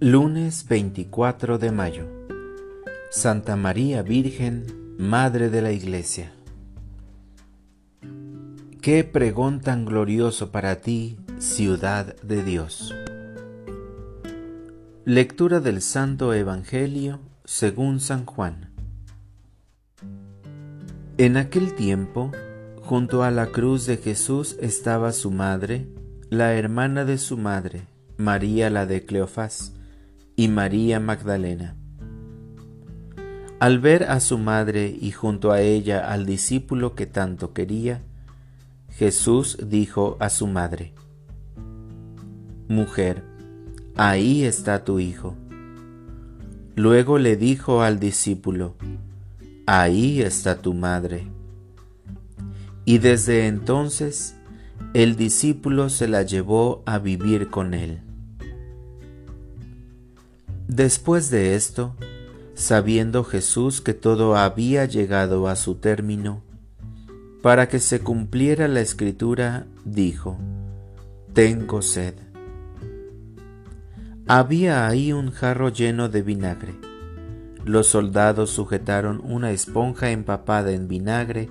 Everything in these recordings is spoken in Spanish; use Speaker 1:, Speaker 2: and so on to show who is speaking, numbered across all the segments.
Speaker 1: Lunes 24 de mayo. Santa María Virgen, Madre de la Iglesia. Qué pregón tan glorioso para ti, ciudad de Dios. Lectura del Santo Evangelio según San Juan. En aquel tiempo, junto a la cruz de Jesús estaba su madre, la hermana de su madre, María la de Cleofás, y María Magdalena. Al ver a su madre y junto a ella al discípulo que tanto quería, Jesús dijo a su madre, Mujer, ahí está tu hijo. Luego le dijo al discípulo, Ahí está tu madre. Y desde entonces el discípulo se la llevó a vivir con él. Después de esto, sabiendo Jesús que todo había llegado a su término, para que se cumpliera la escritura, dijo, Tengo sed. Había ahí un jarro lleno de vinagre. Los soldados sujetaron una esponja empapada en vinagre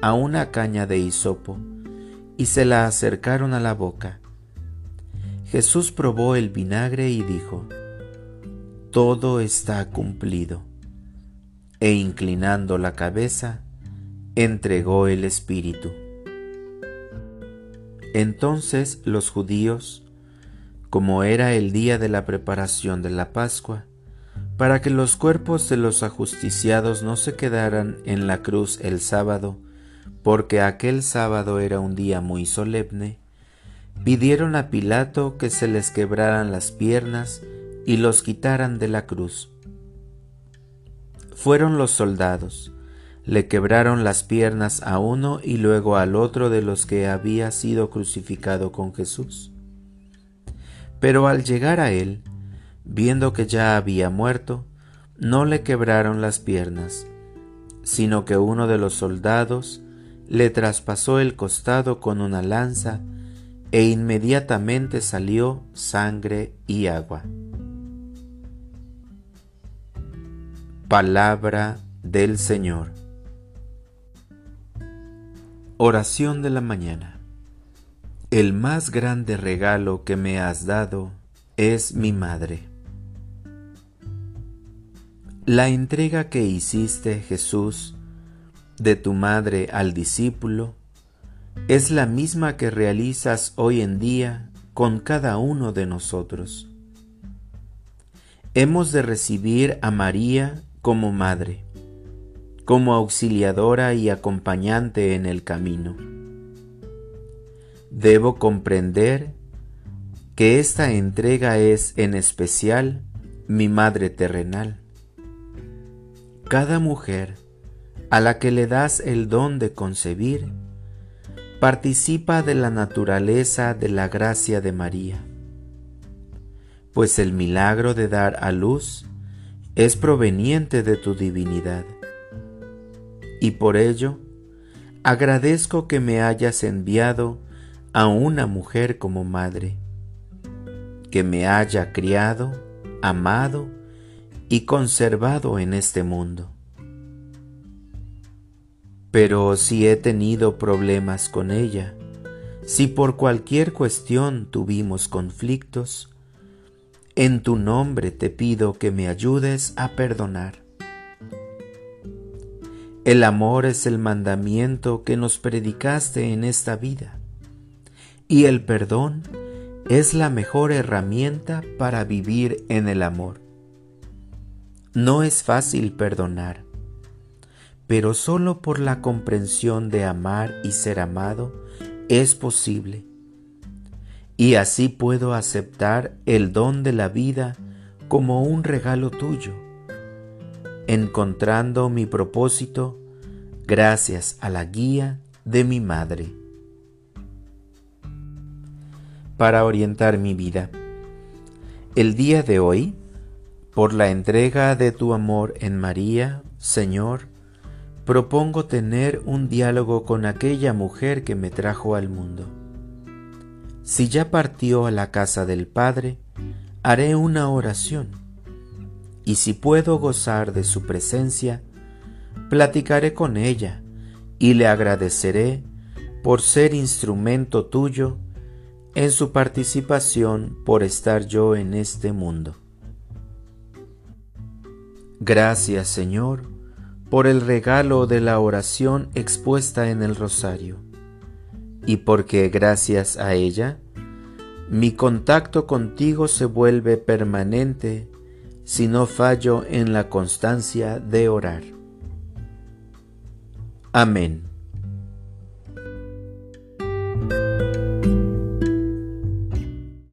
Speaker 1: a una caña de hisopo y se la acercaron a la boca. Jesús probó el vinagre y dijo, todo está cumplido. E inclinando la cabeza, entregó el Espíritu. Entonces los judíos, como era el día de la preparación de la Pascua, para que los cuerpos de los ajusticiados no se quedaran en la cruz el sábado, porque aquel sábado era un día muy solemne, pidieron a Pilato que se les quebraran las piernas y los quitaran de la cruz. Fueron los soldados, le quebraron las piernas a uno y luego al otro de los que había sido crucificado con Jesús. Pero al llegar a él, viendo que ya había muerto, no le quebraron las piernas, sino que uno de los soldados le traspasó el costado con una lanza e inmediatamente salió sangre y agua. Palabra del Señor. Oración de la mañana. El más grande regalo que me has dado es mi madre. La entrega que hiciste, Jesús, de tu madre al discípulo, es la misma que realizas hoy en día con cada uno de nosotros. Hemos de recibir a María como madre, como auxiliadora y acompañante en el camino. Debo comprender que esta entrega es en especial mi madre terrenal. Cada mujer a la que le das el don de concebir participa de la naturaleza de la gracia de María, pues el milagro de dar a luz es proveniente de tu divinidad. Y por ello, agradezco que me hayas enviado a una mujer como madre, que me haya criado, amado y conservado en este mundo. Pero si he tenido problemas con ella, si por cualquier cuestión tuvimos conflictos, en tu nombre te pido que me ayudes a perdonar. El amor es el mandamiento que nos predicaste en esta vida y el perdón es la mejor herramienta para vivir en el amor. No es fácil perdonar, pero solo por la comprensión de amar y ser amado es posible y así puedo aceptar el don de la vida como un regalo tuyo, encontrando mi propósito gracias a la guía de mi madre. Para orientar mi vida, el día de hoy, por la entrega de tu amor en María, Señor, propongo tener un diálogo con aquella mujer que me trajo al mundo si ya partió a la casa del Padre, haré una oración, y si puedo gozar de su presencia, platicaré con ella y le agradeceré por ser instrumento tuyo en su participación por estar yo en este mundo. Gracias Señor por el regalo de la oración expuesta en el rosario y porque gracias a ella mi contacto contigo se vuelve permanente si no fallo en la constancia de orar. Amén.